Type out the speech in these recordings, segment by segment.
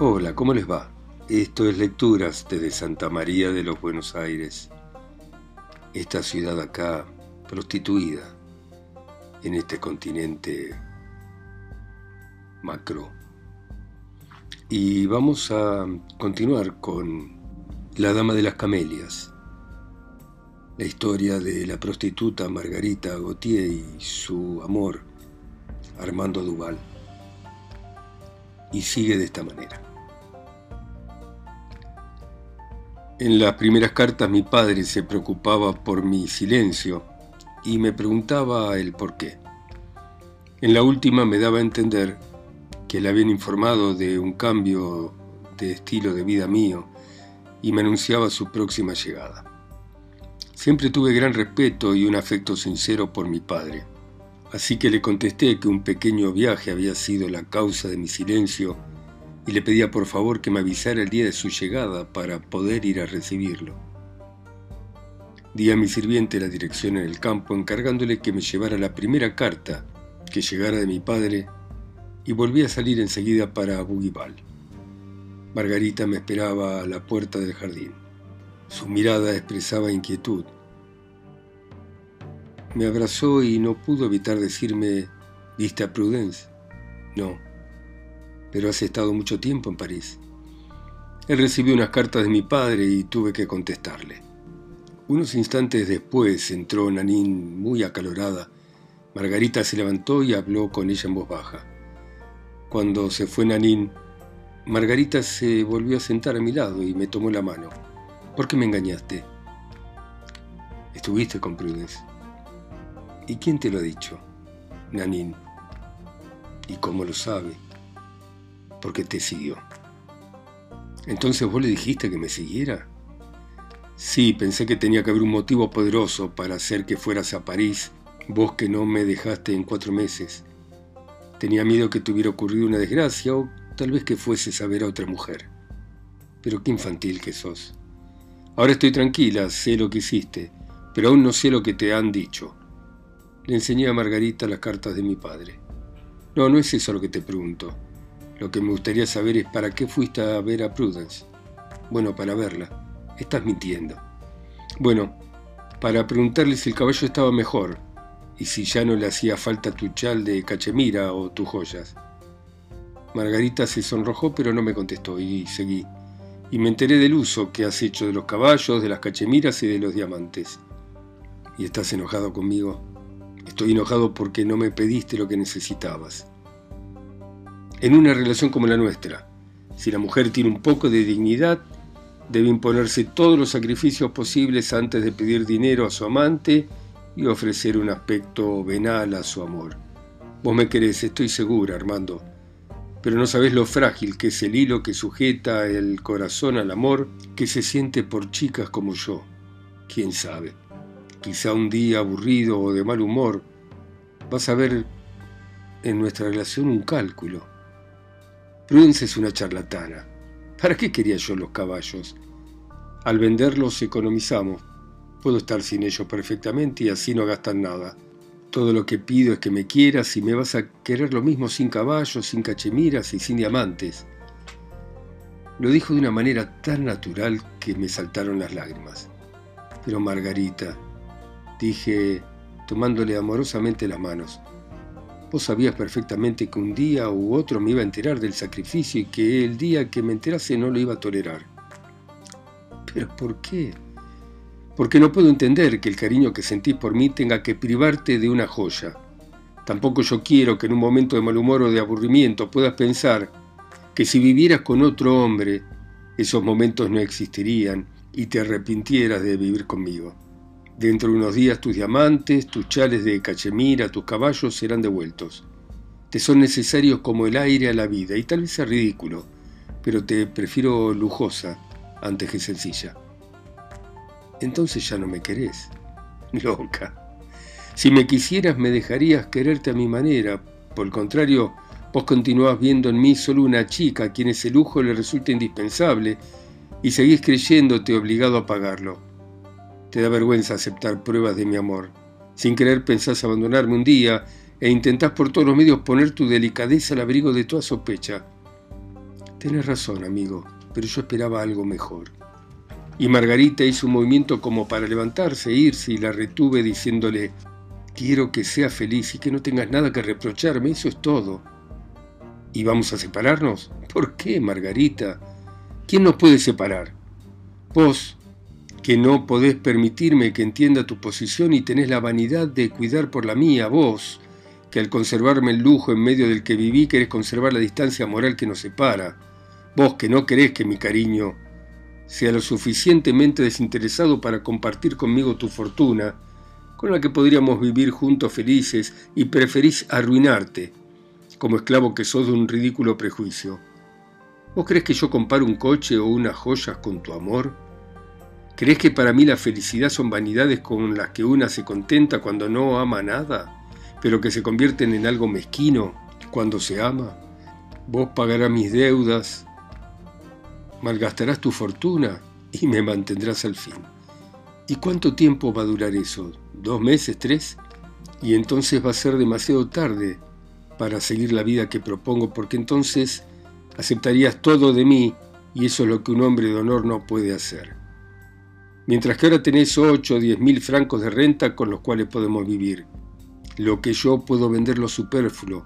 Hola, ¿cómo les va? Esto es Lecturas desde Santa María de los Buenos Aires. Esta ciudad acá, prostituida, en este continente macro. Y vamos a continuar con La Dama de las Camelias, la historia de la prostituta Margarita Gautier y su amor, Armando Duval. Y sigue de esta manera. En las primeras cartas mi padre se preocupaba por mi silencio y me preguntaba el por qué. En la última me daba a entender que le habían informado de un cambio de estilo de vida mío y me anunciaba su próxima llegada. Siempre tuve gran respeto y un afecto sincero por mi padre, así que le contesté que un pequeño viaje había sido la causa de mi silencio y le pedía por favor que me avisara el día de su llegada para poder ir a recibirlo. Di a mi sirviente la dirección en el campo encargándole que me llevara la primera carta que llegara de mi padre y volví a salir enseguida para Bougival. Margarita me esperaba a la puerta del jardín. Su mirada expresaba inquietud. Me abrazó y no pudo evitar decirme, ¿viste a Prudence? No, pero has estado mucho tiempo en París. Él recibió unas cartas de mi padre y tuve que contestarle. Unos instantes después entró Nanine muy acalorada. Margarita se levantó y habló con ella en voz baja. Cuando se fue Nanín, Margarita se volvió a sentar a mi lado y me tomó la mano. ¿Por qué me engañaste? Estuviste con Prudence. ¿Y quién te lo ha dicho? Nanín. ¿Y cómo lo sabe? Porque te siguió. Entonces vos le dijiste que me siguiera. Sí, pensé que tenía que haber un motivo poderoso para hacer que fueras a París, vos que no me dejaste en cuatro meses. Tenía miedo que te hubiera ocurrido una desgracia o tal vez que fueses a ver a otra mujer. Pero qué infantil que sos. Ahora estoy tranquila, sé lo que hiciste, pero aún no sé lo que te han dicho. Le enseñé a Margarita las cartas de mi padre. No, no es eso lo que te pregunto. Lo que me gustaría saber es para qué fuiste a ver a Prudence. Bueno, para verla. Estás mintiendo. Bueno, para preguntarle si el caballo estaba mejor, y si ya no le hacía falta tu chal de cachemira o tus joyas. Margarita se sonrojó pero no me contestó y seguí. Y me enteré del uso que has hecho de los caballos, de las cachemiras y de los diamantes. ¿Y estás enojado conmigo? Estoy enojado porque no me pediste lo que necesitabas. En una relación como la nuestra, si la mujer tiene un poco de dignidad, debe imponerse todos los sacrificios posibles antes de pedir dinero a su amante y ofrecer un aspecto venal a su amor. Vos me querés, estoy segura, Armando, pero no sabés lo frágil que es el hilo que sujeta el corazón al amor que se siente por chicas como yo. ¿Quién sabe? Quizá un día aburrido o de mal humor vas a ver en nuestra relación un cálculo. Prudence es una charlatana. ¿Para qué quería yo los caballos? Al venderlos economizamos, Puedo estar sin ellos perfectamente y así no gastan nada. Todo lo que pido es que me quieras y me vas a querer lo mismo sin caballos, sin cachemiras y sin diamantes. Lo dijo de una manera tan natural que me saltaron las lágrimas. Pero Margarita, dije, tomándole amorosamente las manos, vos sabías perfectamente que un día u otro me iba a enterar del sacrificio y que el día que me enterase no lo iba a tolerar. ¿Pero por qué? porque no puedo entender que el cariño que sentís por mí tenga que privarte de una joya. Tampoco yo quiero que en un momento de mal humor o de aburrimiento puedas pensar que si vivieras con otro hombre, esos momentos no existirían y te arrepintieras de vivir conmigo. Dentro de unos días tus diamantes, tus chales de cachemira, tus caballos serán devueltos. Te son necesarios como el aire a la vida y tal vez sea ridículo, pero te prefiero lujosa antes que sencilla entonces ya no me querés. Loca. Si me quisieras me dejarías quererte a mi manera. Por el contrario, vos continuás viendo en mí solo una chica a quien ese lujo le resulta indispensable y seguís creyéndote obligado a pagarlo. Te da vergüenza aceptar pruebas de mi amor. Sin querer pensás abandonarme un día e intentás por todos los medios poner tu delicadeza al abrigo de toda sospecha. Tenés razón, amigo, pero yo esperaba algo mejor. Y Margarita hizo un movimiento como para levantarse e irse y la retuve diciéndole, quiero que seas feliz y que no tengas nada que reprocharme, eso es todo. ¿Y vamos a separarnos? ¿Por qué, Margarita? ¿Quién nos puede separar? Vos, que no podés permitirme que entienda tu posición y tenés la vanidad de cuidar por la mía, vos, que al conservarme el lujo en medio del que viví querés conservar la distancia moral que nos separa, vos que no querés que mi cariño sea lo suficientemente desinteresado para compartir conmigo tu fortuna, con la que podríamos vivir juntos felices, y preferís arruinarte, como esclavo que sos de un ridículo prejuicio. ¿Vos crees que yo comparo un coche o unas joyas con tu amor? ¿Crees que para mí la felicidad son vanidades con las que una se contenta cuando no ama nada, pero que se convierten en algo mezquino cuando se ama? Vos pagarás mis deudas, malgastarás tu fortuna y me mantendrás al fin. ¿Y cuánto tiempo va a durar eso? ¿Dos meses? ¿Tres? Y entonces va a ser demasiado tarde para seguir la vida que propongo, porque entonces aceptarías todo de mí y eso es lo que un hombre de honor no puede hacer. Mientras que ahora tenés ocho o diez mil francos de renta con los cuales podemos vivir. Lo que yo puedo vender lo superfluo,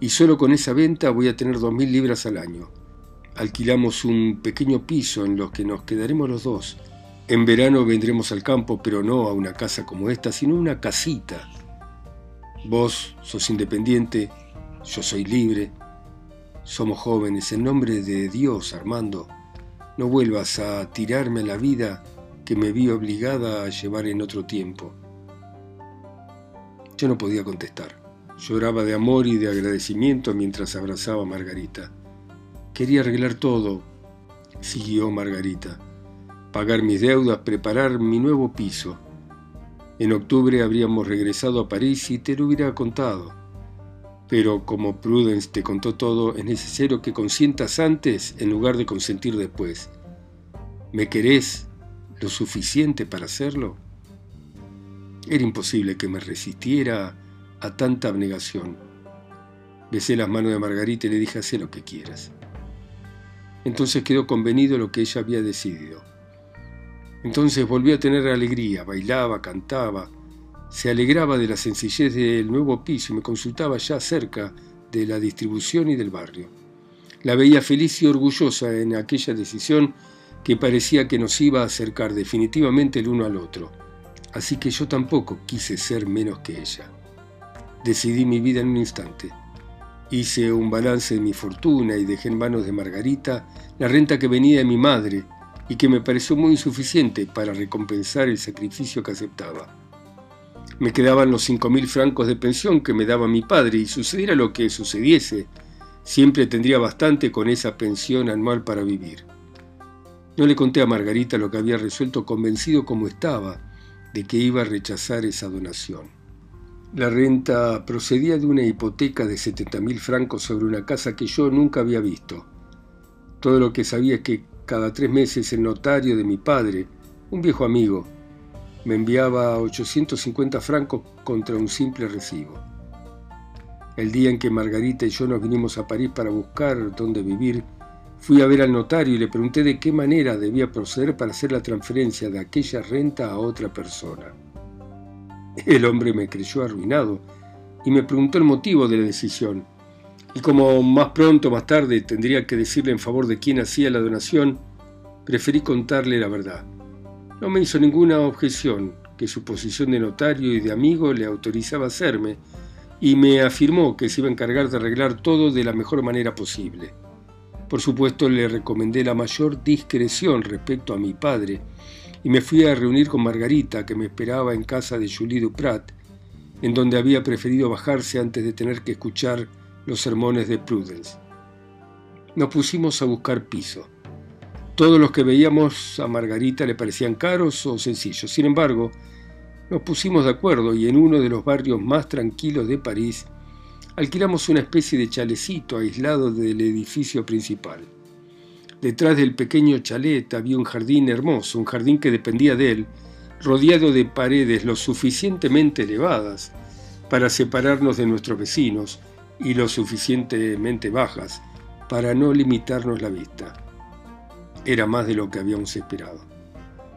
y solo con esa venta voy a tener dos mil libras al año alquilamos un pequeño piso en los que nos quedaremos los dos. En verano vendremos al campo, pero no a una casa como esta, sino una casita. Vos sos independiente, yo soy libre. Somos jóvenes. En nombre de Dios, Armando, no vuelvas a tirarme a la vida que me vi obligada a llevar en otro tiempo. Yo no podía contestar. Lloraba de amor y de agradecimiento mientras abrazaba a Margarita. Quería arreglar todo, siguió Margarita. Pagar mis deudas, preparar mi nuevo piso. En octubre habríamos regresado a París y te lo hubiera contado. Pero como Prudence te contó todo, es necesario que consientas antes en lugar de consentir después. ¿Me querés lo suficiente para hacerlo? Era imposible que me resistiera a tanta abnegación. Besé las manos de Margarita y le dije, haz lo que quieras. Entonces quedó convenido lo que ella había decidido. Entonces volvió a tener alegría, bailaba, cantaba, se alegraba de la sencillez del nuevo piso y me consultaba ya acerca de la distribución y del barrio. La veía feliz y orgullosa en aquella decisión que parecía que nos iba a acercar definitivamente el uno al otro. Así que yo tampoco quise ser menos que ella. Decidí mi vida en un instante. Hice un balance de mi fortuna y dejé en manos de Margarita la renta que venía de mi madre y que me pareció muy insuficiente para recompensar el sacrificio que aceptaba. Me quedaban los cinco mil francos de pensión que me daba mi padre y sucediera lo que sucediese, siempre tendría bastante con esa pensión anual para vivir. No le conté a Margarita lo que había resuelto convencido como estaba de que iba a rechazar esa donación. La renta procedía de una hipoteca de 70.000 francos sobre una casa que yo nunca había visto. Todo lo que sabía es que cada tres meses el notario de mi padre, un viejo amigo, me enviaba 850 francos contra un simple recibo. El día en que Margarita y yo nos vinimos a París para buscar dónde vivir, fui a ver al notario y le pregunté de qué manera debía proceder para hacer la transferencia de aquella renta a otra persona. El hombre me creyó arruinado y me preguntó el motivo de la decisión. Y como más pronto o más tarde tendría que decirle en favor de quién hacía la donación, preferí contarle la verdad. No me hizo ninguna objeción, que su posición de notario y de amigo le autorizaba hacerme, y me afirmó que se iba a encargar de arreglar todo de la mejor manera posible. Por supuesto le recomendé la mayor discreción respecto a mi padre, y me fui a reunir con Margarita, que me esperaba en casa de Julie Duprat, en donde había preferido bajarse antes de tener que escuchar los sermones de Prudence. Nos pusimos a buscar piso. Todos los que veíamos a Margarita le parecían caros o sencillos. Sin embargo, nos pusimos de acuerdo y en uno de los barrios más tranquilos de París alquilamos una especie de chalecito aislado del edificio principal. Detrás del pequeño chalet había un jardín hermoso, un jardín que dependía de él, rodeado de paredes lo suficientemente elevadas para separarnos de nuestros vecinos y lo suficientemente bajas para no limitarnos la vista. Era más de lo que habíamos esperado.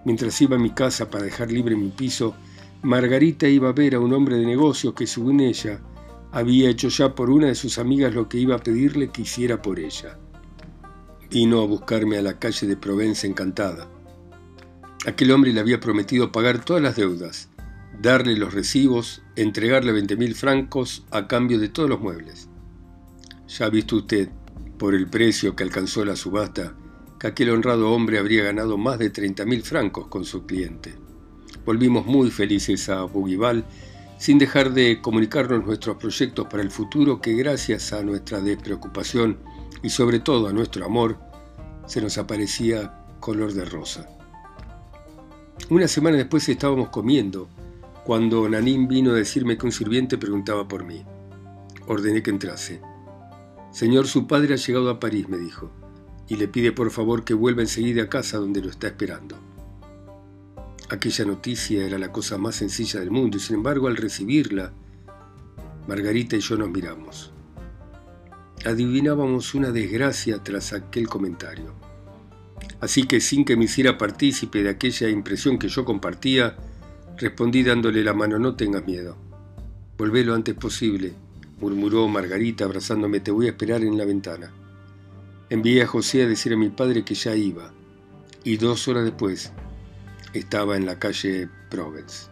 Mientras iba a mi casa para dejar libre mi piso, Margarita iba a ver a un hombre de negocios que, según ella, había hecho ya por una de sus amigas lo que iba a pedirle que hiciera por ella. Vino a buscarme a la calle de Provence encantada. Aquel hombre le había prometido pagar todas las deudas, darle los recibos, entregarle 20 mil francos a cambio de todos los muebles. Ya ha visto usted, por el precio que alcanzó la subasta, que aquel honrado hombre habría ganado más de 30 mil francos con su cliente. Volvimos muy felices a Bougival, sin dejar de comunicarnos nuestros proyectos para el futuro que gracias a nuestra despreocupación y sobre todo a nuestro amor, se nos aparecía color de rosa. Una semana después estábamos comiendo, cuando Nanín vino a decirme que un sirviente preguntaba por mí. Ordené que entrase. Señor, su padre ha llegado a París, me dijo, y le pide por favor que vuelva enseguida a casa donde lo está esperando. Aquella noticia era la cosa más sencilla del mundo y sin embargo al recibirla, Margarita y yo nos miramos. Adivinábamos una desgracia tras aquel comentario. Así que sin que me hiciera partícipe de aquella impresión que yo compartía, respondí dándole la mano, no tengas miedo. Volvé lo antes posible, murmuró Margarita abrazándome, te voy a esperar en la ventana. Envié a José a decir a mi padre que ya iba, y dos horas después estaba en la calle Provence.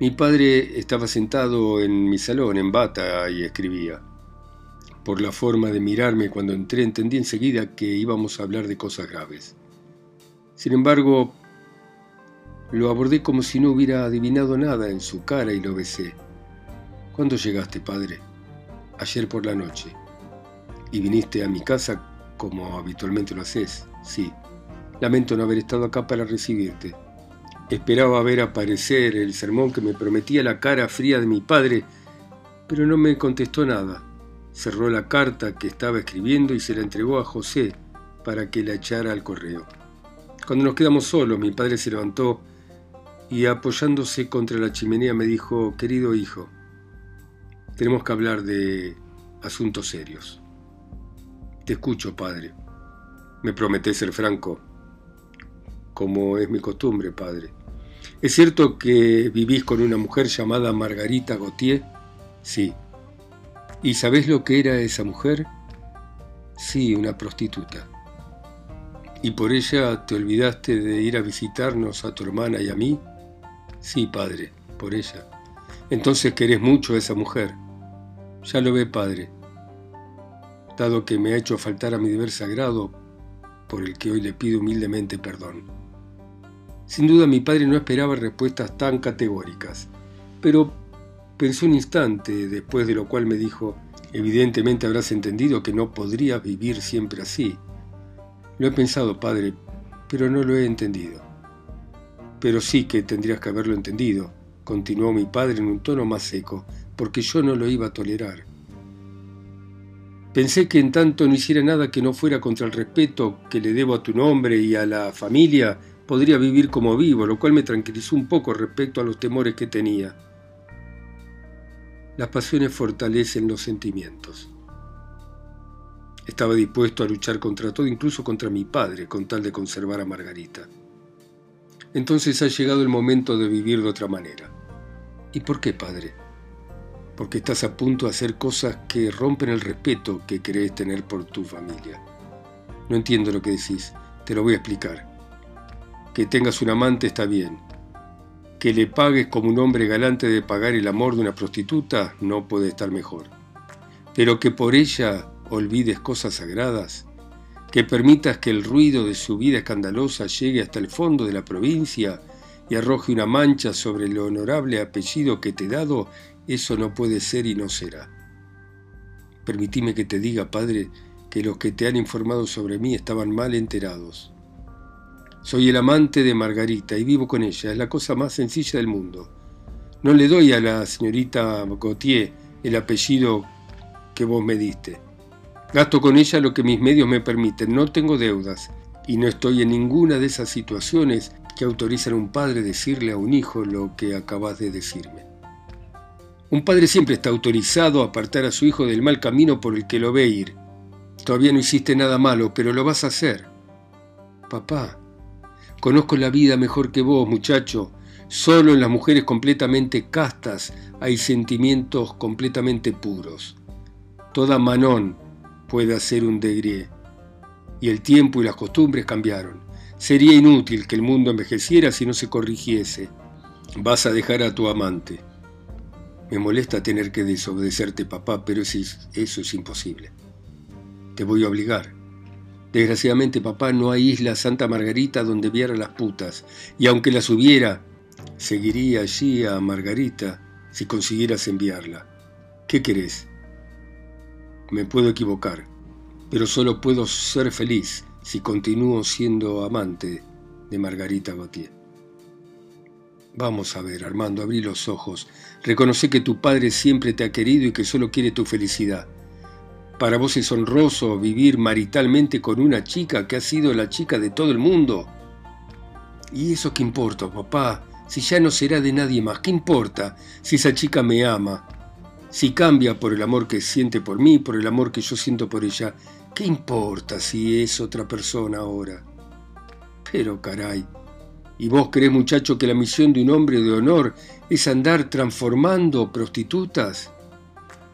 Mi padre estaba sentado en mi salón en bata y escribía. Por la forma de mirarme cuando entré entendí enseguida que íbamos a hablar de cosas graves. Sin embargo, lo abordé como si no hubiera adivinado nada en su cara y lo besé. ¿Cuándo llegaste, padre? Ayer por la noche. ¿Y viniste a mi casa como habitualmente lo haces? Sí. Lamento no haber estado acá para recibirte. Esperaba ver aparecer el sermón que me prometía la cara fría de mi padre, pero no me contestó nada. Cerró la carta que estaba escribiendo y se la entregó a José para que la echara al correo. Cuando nos quedamos solos, mi padre se levantó y apoyándose contra la chimenea me dijo, querido hijo, tenemos que hablar de asuntos serios. Te escucho, padre. Me prometés ser franco, como es mi costumbre, padre. ¿Es cierto que vivís con una mujer llamada Margarita Gautier? Sí. ¿Y sabés lo que era esa mujer? Sí, una prostituta. ¿Y por ella te olvidaste de ir a visitarnos a tu hermana y a mí? Sí, padre, por ella. Entonces querés mucho a esa mujer. Ya lo ve, Padre, dado que me ha hecho faltar a mi deber sagrado, por el que hoy le pido humildemente perdón. Sin duda mi padre no esperaba respuestas tan categóricas, pero pensó un instante, después de lo cual me dijo, evidentemente habrás entendido que no podrías vivir siempre así. Lo he pensado, padre, pero no lo he entendido. Pero sí que tendrías que haberlo entendido, continuó mi padre en un tono más seco, porque yo no lo iba a tolerar. Pensé que en tanto no hiciera nada que no fuera contra el respeto que le debo a tu nombre y a la familia, podría vivir como vivo, lo cual me tranquilizó un poco respecto a los temores que tenía. Las pasiones fortalecen los sentimientos. Estaba dispuesto a luchar contra todo, incluso contra mi padre, con tal de conservar a Margarita. Entonces ha llegado el momento de vivir de otra manera. ¿Y por qué, padre? porque estás a punto de hacer cosas que rompen el respeto que crees tener por tu familia. No entiendo lo que decís, te lo voy a explicar. Que tengas un amante está bien. Que le pagues como un hombre galante de pagar el amor de una prostituta no puede estar mejor. Pero que por ella olvides cosas sagradas, que permitas que el ruido de su vida escandalosa llegue hasta el fondo de la provincia y arroje una mancha sobre el honorable apellido que te he dado eso no puede ser y no será. Permitime que te diga, Padre, que los que te han informado sobre mí estaban mal enterados. Soy el amante de Margarita y vivo con ella, es la cosa más sencilla del mundo. No le doy a la señorita Gautier el apellido que vos me diste. Gasto con ella lo que mis medios me permiten, no tengo deudas y no estoy en ninguna de esas situaciones que autorizan a un padre decirle a un hijo lo que acabas de decirme. Un padre siempre está autorizado a apartar a su hijo del mal camino por el que lo ve ir. Todavía no hiciste nada malo, pero lo vas a hacer. Papá, conozco la vida mejor que vos, muchacho. Solo en las mujeres completamente castas hay sentimientos completamente puros. Toda Manón puede hacer un degré. Y el tiempo y las costumbres cambiaron. Sería inútil que el mundo envejeciera si no se corrigiese. Vas a dejar a tu amante. Me molesta tener que desobedecerte, papá, pero eso es, imposible. Te voy a obligar. Desgraciadamente, papá, no hay isla Santa Margarita donde viera las putas, y aunque las hubiera, seguiría allí a Margarita si consiguieras enviarla. ¿Qué querés? Me puedo equivocar, pero solo puedo ser feliz si continúo siendo amante de Margarita Gautier. Vamos a ver, Armando, abrí los ojos. Reconoce que tu padre siempre te ha querido y que solo quiere tu felicidad. Para vos es honroso vivir maritalmente con una chica que ha sido la chica de todo el mundo. ¿Y eso qué importa, papá? Si ya no será de nadie más, ¿qué importa si esa chica me ama? Si cambia por el amor que siente por mí, por el amor que yo siento por ella, ¿qué importa si es otra persona ahora? Pero caray, ¿Y vos crees, muchacho, que la misión de un hombre de honor es andar transformando prostitutas?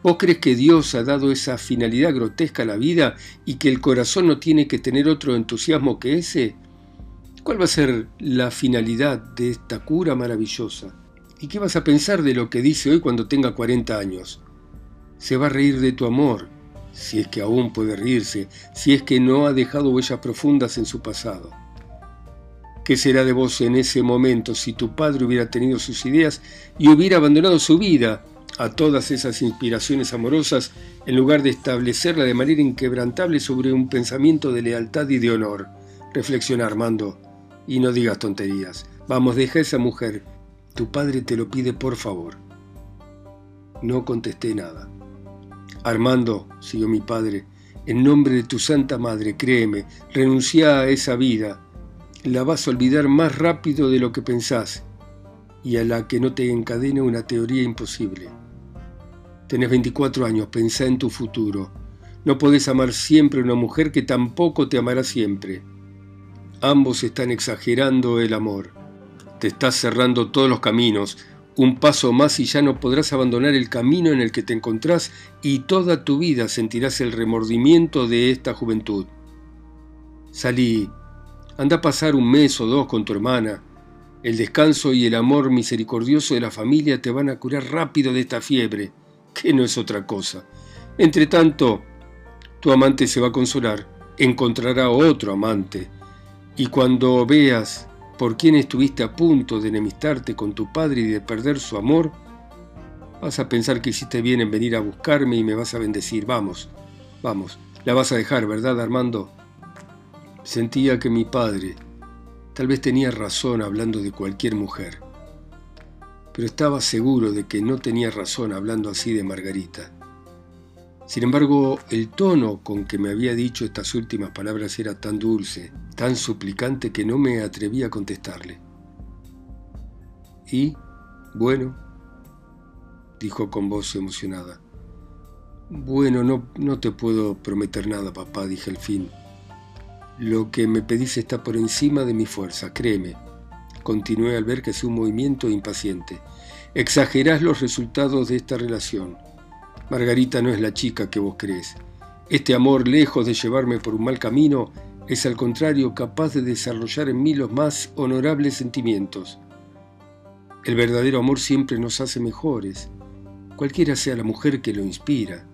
¿Vos crees que Dios ha dado esa finalidad grotesca a la vida y que el corazón no tiene que tener otro entusiasmo que ese? ¿Cuál va a ser la finalidad de esta cura maravillosa? ¿Y qué vas a pensar de lo que dice hoy cuando tenga 40 años? Se va a reír de tu amor, si es que aún puede reírse, si es que no ha dejado huellas profundas en su pasado. ¿Qué será de vos en ese momento si tu padre hubiera tenido sus ideas y hubiera abandonado su vida a todas esas inspiraciones amorosas en lugar de establecerla de manera inquebrantable sobre un pensamiento de lealtad y de honor? Reflexiona Armando y no digas tonterías. Vamos, deja a esa mujer. Tu padre te lo pide por favor. No contesté nada. Armando, siguió mi padre, en nombre de tu santa madre, créeme, renuncia a esa vida la vas a olvidar más rápido de lo que pensás y a la que no te encadene una teoría imposible. Tenés 24 años, pensá en tu futuro. No podés amar siempre a una mujer que tampoco te amará siempre. Ambos están exagerando el amor. Te estás cerrando todos los caminos. Un paso más y ya no podrás abandonar el camino en el que te encontrás y toda tu vida sentirás el remordimiento de esta juventud. Salí, Anda a pasar un mes o dos con tu hermana. El descanso y el amor misericordioso de la familia te van a curar rápido de esta fiebre, que no es otra cosa. Entre tanto, tu amante se va a consolar, encontrará otro amante, y cuando veas por quién estuviste a punto de enemistarte con tu padre y de perder su amor, vas a pensar que hiciste bien en venir a buscarme y me vas a bendecir. Vamos, vamos, la vas a dejar, ¿verdad, Armando? Sentía que mi padre tal vez tenía razón hablando de cualquier mujer, pero estaba seguro de que no tenía razón hablando así de Margarita. Sin embargo, el tono con que me había dicho estas últimas palabras era tan dulce, tan suplicante que no me atreví a contestarle. Y, bueno, dijo con voz emocionada. Bueno, no, no te puedo prometer nada, papá, dije al fin. Lo que me pedís está por encima de mi fuerza, créeme. Continué al ver que es un movimiento impaciente. Exagerás los resultados de esta relación. Margarita no es la chica que vos crees. Este amor, lejos de llevarme por un mal camino, es al contrario capaz de desarrollar en mí los más honorables sentimientos. El verdadero amor siempre nos hace mejores, cualquiera sea la mujer que lo inspira.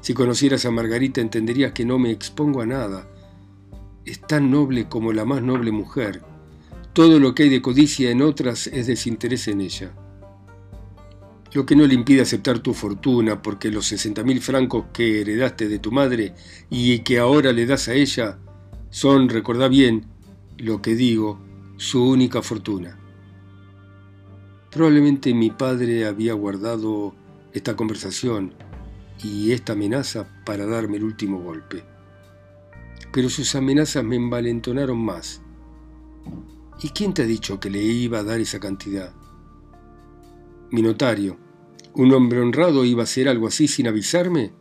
Si conocieras a Margarita entenderías que no me expongo a nada, es tan noble como la más noble mujer. Todo lo que hay de codicia en otras es desinterés en ella. Lo que no le impide aceptar tu fortuna, porque los 60 mil francos que heredaste de tu madre y que ahora le das a ella son, recordá bien lo que digo, su única fortuna. Probablemente mi padre había guardado esta conversación y esta amenaza para darme el último golpe pero sus amenazas me envalentonaron más. ¿Y quién te ha dicho que le iba a dar esa cantidad? Mi notario, ¿Un hombre honrado iba a hacer algo así sin avisarme?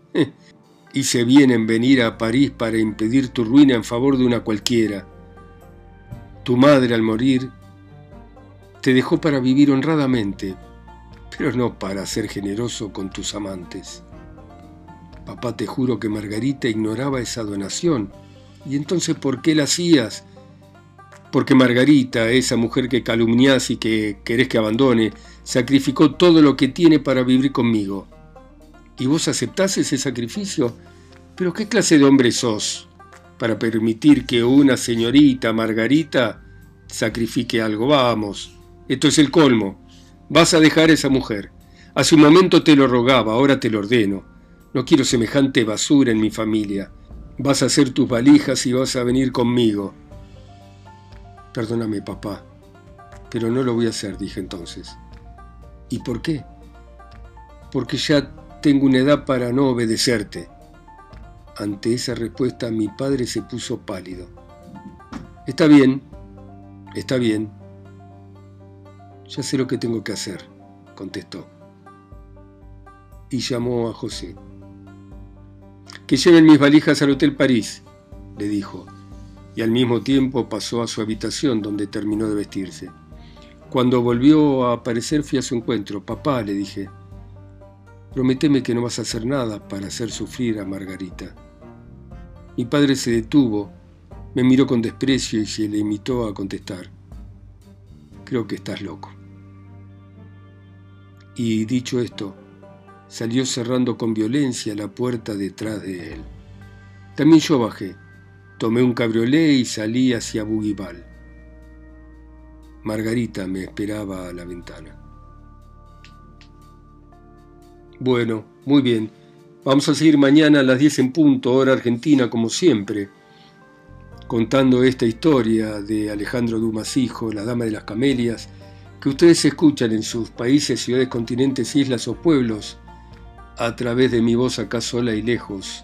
y se vienen venir a París para impedir tu ruina en favor de una cualquiera. Tu madre al morir te dejó para vivir honradamente, pero no para ser generoso con tus amantes. Papá, te juro que Margarita ignoraba esa donación. ¿Y entonces por qué la hacías? Porque Margarita, esa mujer que calumnias y que querés que abandone, sacrificó todo lo que tiene para vivir conmigo. ¿Y vos aceptás ese sacrificio? ¿Pero qué clase de hombre sos para permitir que una señorita Margarita sacrifique algo? Vamos, esto es el colmo. Vas a dejar a esa mujer. Hace un momento te lo rogaba, ahora te lo ordeno. No quiero semejante basura en mi familia. Vas a hacer tus valijas y vas a venir conmigo. Perdóname, papá, pero no lo voy a hacer, dije entonces. ¿Y por qué? Porque ya tengo una edad para no obedecerte. Ante esa respuesta mi padre se puso pálido. Está bien, está bien. Ya sé lo que tengo que hacer, contestó. Y llamó a José. Que lleven mis valijas al Hotel París, le dijo, y al mismo tiempo pasó a su habitación donde terminó de vestirse. Cuando volvió a aparecer fui a su encuentro. Papá, le dije, prométeme que no vas a hacer nada para hacer sufrir a Margarita. Mi padre se detuvo, me miró con desprecio y se le imitó a contestar. Creo que estás loco. Y dicho esto, salió cerrando con violencia la puerta detrás de él. También yo bajé, tomé un cabriolé y salí hacia Bougival. Margarita me esperaba a la ventana. Bueno, muy bien. Vamos a seguir mañana a las 10 en punto, hora argentina, como siempre, contando esta historia de Alejandro Dumas Hijo, la Dama de las Camelias, que ustedes escuchan en sus países, ciudades, continentes, islas o pueblos, a través de mi voz acá sola y lejos,